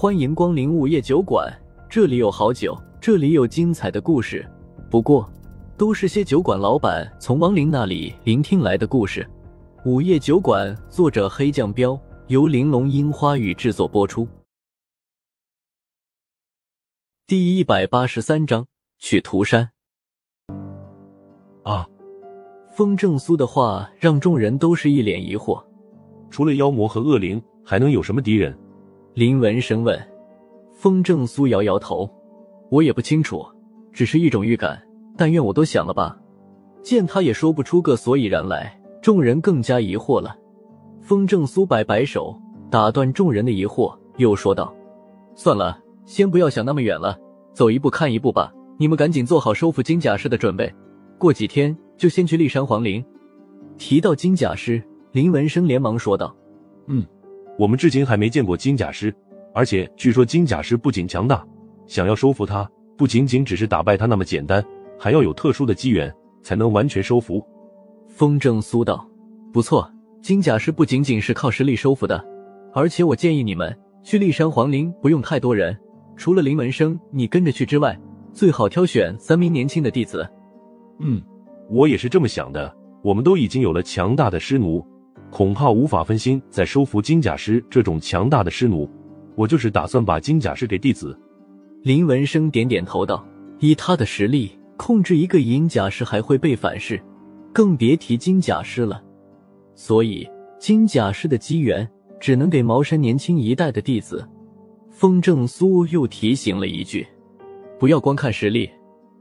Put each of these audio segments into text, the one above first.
欢迎光临午夜酒馆，这里有好酒，这里有精彩的故事。不过，都是些酒馆老板从亡灵那里聆听来的故事。午夜酒馆，作者黑酱标，由玲珑樱花雨制作播出。第一百八十三章，去涂山。啊！风正苏的话让众人都是一脸疑惑。除了妖魔和恶灵，还能有什么敌人？林文生问。风正苏摇摇头：“我也不清楚，只是一种预感。但愿我都想了吧。”见他也说不出个所以然来，众人更加疑惑了。风正苏摆摆手，打断众人的疑惑，又说道：“算了，先不要想那么远了，走一步看一步吧。你们赶紧做好收复金甲师的准备，过几天就先去骊山皇陵。”提到金甲师，林文生连忙说道：“嗯。”我们至今还没见过金甲师，而且据说金甲师不仅强大，想要收服他，不仅仅只是打败他那么简单，还要有特殊的机缘才能完全收服。风正苏道：“不错，金甲师不仅仅是靠实力收服的，而且我建议你们去骊山皇陵不用太多人，除了林文生你跟着去之外，最好挑选三名年轻的弟子。”嗯，我也是这么想的。我们都已经有了强大的师奴。恐怕无法分心再收服金甲师这种强大的师奴，我就是打算把金甲师给弟子。林文生点点头道：“以他的实力，控制一个银甲师还会被反噬，更别提金甲师了。所以金甲师的机缘只能给茅山年轻一代的弟子。”风正苏又提醒了一句：“不要光看实力，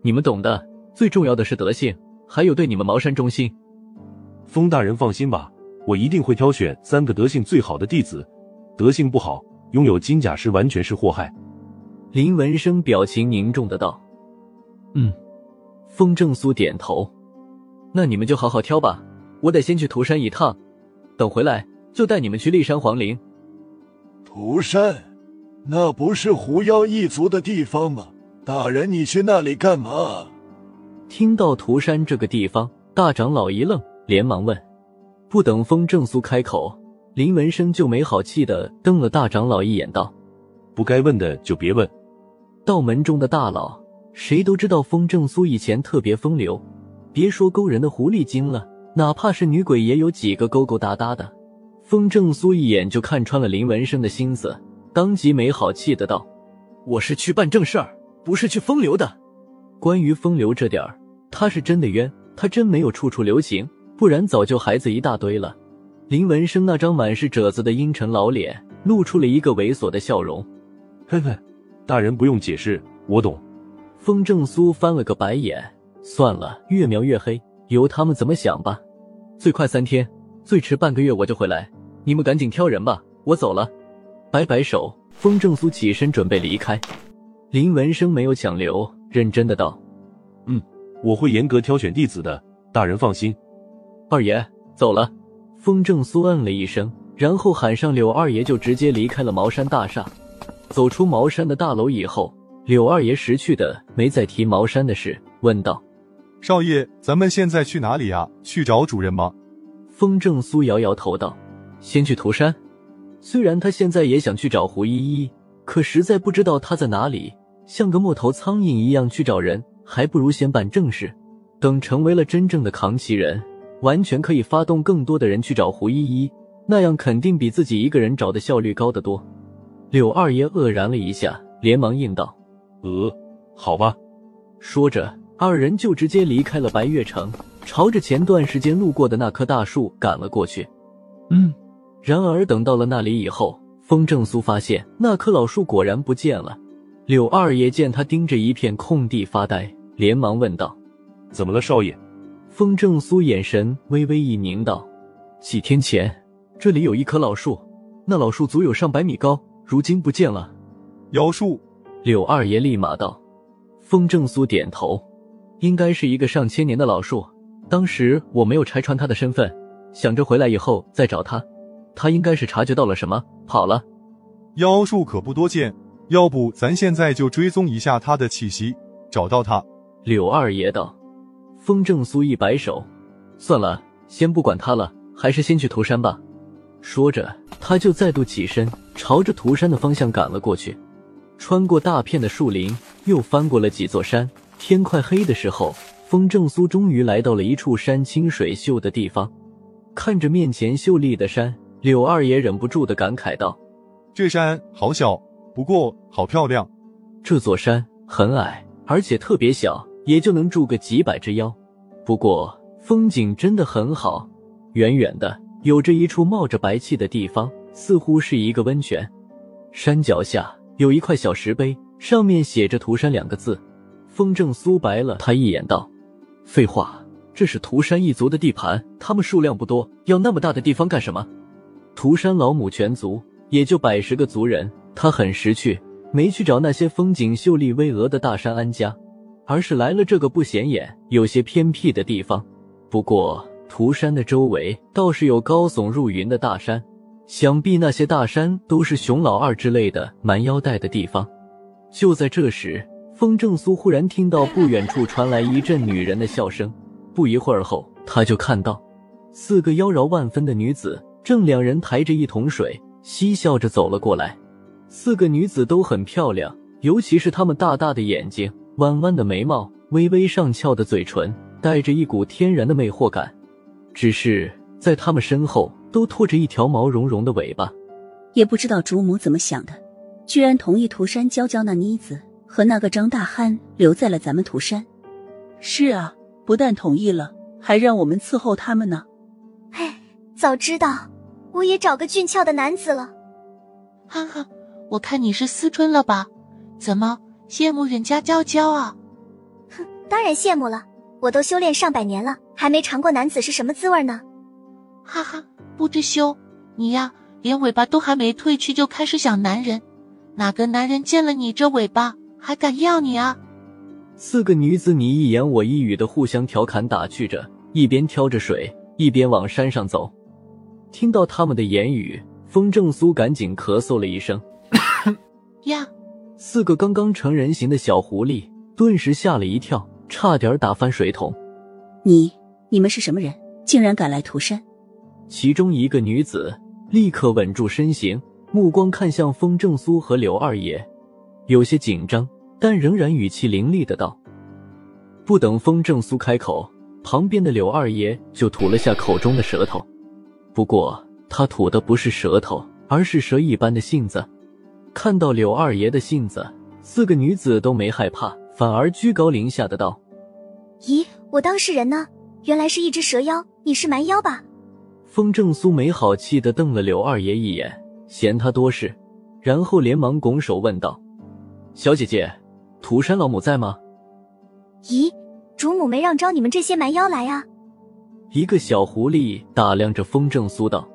你们懂的，最重要的是德性，还有对你们茅山忠心。”风大人放心吧。我一定会挑选三个德性最好的弟子，德性不好，拥有金甲师完全是祸害。林文生表情凝重的道：“嗯。”风正苏点头：“那你们就好好挑吧，我得先去涂山一趟，等回来就带你们去骊山皇陵。”涂山，那不是狐妖一族的地方吗？大人，你去那里干嘛？听到涂山这个地方，大长老一愣，连忙问。不等风正苏开口，林文生就没好气的瞪了大长老一眼，道：“不该问的就别问。”道门中的大佬，谁都知道风正苏以前特别风流，别说勾人的狐狸精了，哪怕是女鬼也有几个勾勾搭搭的。风正苏一眼就看穿了林文生的心思，当即没好气的道：“我是去办正事儿，不是去风流的。关于风流这点儿，他是真的冤，他真没有处处留情。”不然早就孩子一大堆了。林文生那张满是褶子的阴沉老脸露出了一个猥琐的笑容。嘿嘿，大人不用解释，我懂。风正苏翻了个白眼，算了，越描越黑，由他们怎么想吧。最快三天，最迟半个月我就回来。你们赶紧挑人吧，我走了。摆摆手，风正苏起身准备离开。林文生没有强留，认真的道：“嗯，我会严格挑选弟子的，大人放心。”二爷走了，风正苏嗯了一声，然后喊上柳二爷，就直接离开了茅山大厦。走出茅山的大楼以后，柳二爷识趣的没再提茅山的事，问道：“少爷，咱们现在去哪里啊？去找主人吗？”风正苏摇摇头道：“先去涂山。虽然他现在也想去找胡依依，可实在不知道她在哪里，像个木头苍蝇一样去找人，还不如先办正事，等成为了真正的扛旗人。”完全可以发动更多的人去找胡依依，那样肯定比自己一个人找的效率高得多。柳二爷愕然了一下，连忙应道：“呃，好吧。”说着，二人就直接离开了白月城，朝着前段时间路过的那棵大树赶了过去。嗯，然而等到了那里以后，风正苏发现那棵老树果然不见了。柳二爷见他盯着一片空地发呆，连忙问道：“怎么了，少爷？”风正苏眼神微微一凝，道：“几天前这里有一棵老树，那老树足有上百米高，如今不见了。”妖树，柳二爷立马道。风正苏点头，应该是一个上千年的老树。当时我没有拆穿他的身份，想着回来以后再找他，他应该是察觉到了什么，跑了。妖树可不多见，要不咱现在就追踪一下他的气息，找到他。柳二爷道。风正苏一摆手，算了，先不管他了，还是先去涂山吧。说着，他就再度起身，朝着涂山的方向赶了过去。穿过大片的树林，又翻过了几座山。天快黑的时候，风正苏终于来到了一处山清水秀的地方。看着面前秀丽的山，柳二爷忍不住的感慨道：“这山好小，不过好漂亮。这座山很矮，而且特别小，也就能住个几百只妖。不过风景真的很好，远远的有着一处冒着白气的地方，似乎是一个温泉。山脚下。”有一块小石碑，上面写着“涂山”两个字。风正苏白了他一眼，道：“废话，这是涂山一族的地盘，他们数量不多，要那么大的地方干什么？涂山老母全族也就百十个族人，他很识趣，没去找那些风景秀丽巍峨的大山安家，而是来了这个不显眼、有些偏僻的地方。不过，涂山的周围倒是有高耸入云的大山。”想必那些大山都是熊老二之类的蛮腰带的地方。就在这时，风正苏忽然听到不远处传来一阵女人的笑声。不一会儿后，他就看到四个妖娆万分的女子正两人抬着一桶水，嬉笑着走了过来。四个女子都很漂亮，尤其是她们大大的眼睛、弯弯的眉毛、微微上翘的嘴唇，带着一股天然的魅惑感。只是在他们身后。都拖着一条毛茸茸的尾巴，也不知道主母怎么想的，居然同意涂山娇娇那妮子和那个张大憨留在了咱们涂山。是啊，不但同意了，还让我们伺候他们呢。哎，早知道我也找个俊俏的男子了。哈哈，我看你是思春了吧？怎么羡慕人家娇娇啊？哼，当然羡慕了，我都修炼上百年了，还没尝过男子是什么滋味呢。哈哈。不知羞，你呀，连尾巴都还没褪去就开始想男人，哪个男人见了你这尾巴还敢要你啊？四个女子你一言我一语的互相调侃打趣着，一边挑着水，一边往山上走。听到他们的言语，风正苏赶紧咳嗽了一声。呀！四个刚刚成人形的小狐狸顿时吓了一跳，差点打翻水桶。你你们是什么人？竟然敢来涂山？其中一个女子立刻稳住身形，目光看向风正苏和柳二爷，有些紧张，但仍然语气凌厉的道：“不等风正苏开口，旁边的柳二爷就吐了下口中的舌头。不过他吐的不是舌头，而是蛇一般的性子。看到柳二爷的性子，四个女子都没害怕，反而居高临下的道：‘咦，我当事人呢，原来是一只蛇妖，你是蛮妖吧？’”风正苏没好气的瞪了柳二爷一眼，嫌他多事，然后连忙拱手问道：“小姐姐，涂山老母在吗？”“咦，主母没让招你们这些蛮妖来啊？”一个小狐狸打量着风正苏道：“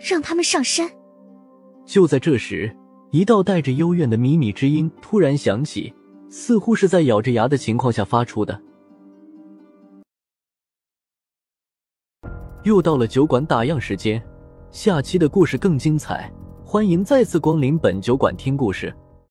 让他们上山。”就在这时，一道带着幽怨的靡靡之音突然响起，似乎是在咬着牙的情况下发出的。又到了酒馆打烊时间，下期的故事更精彩，欢迎再次光临本酒馆听故事。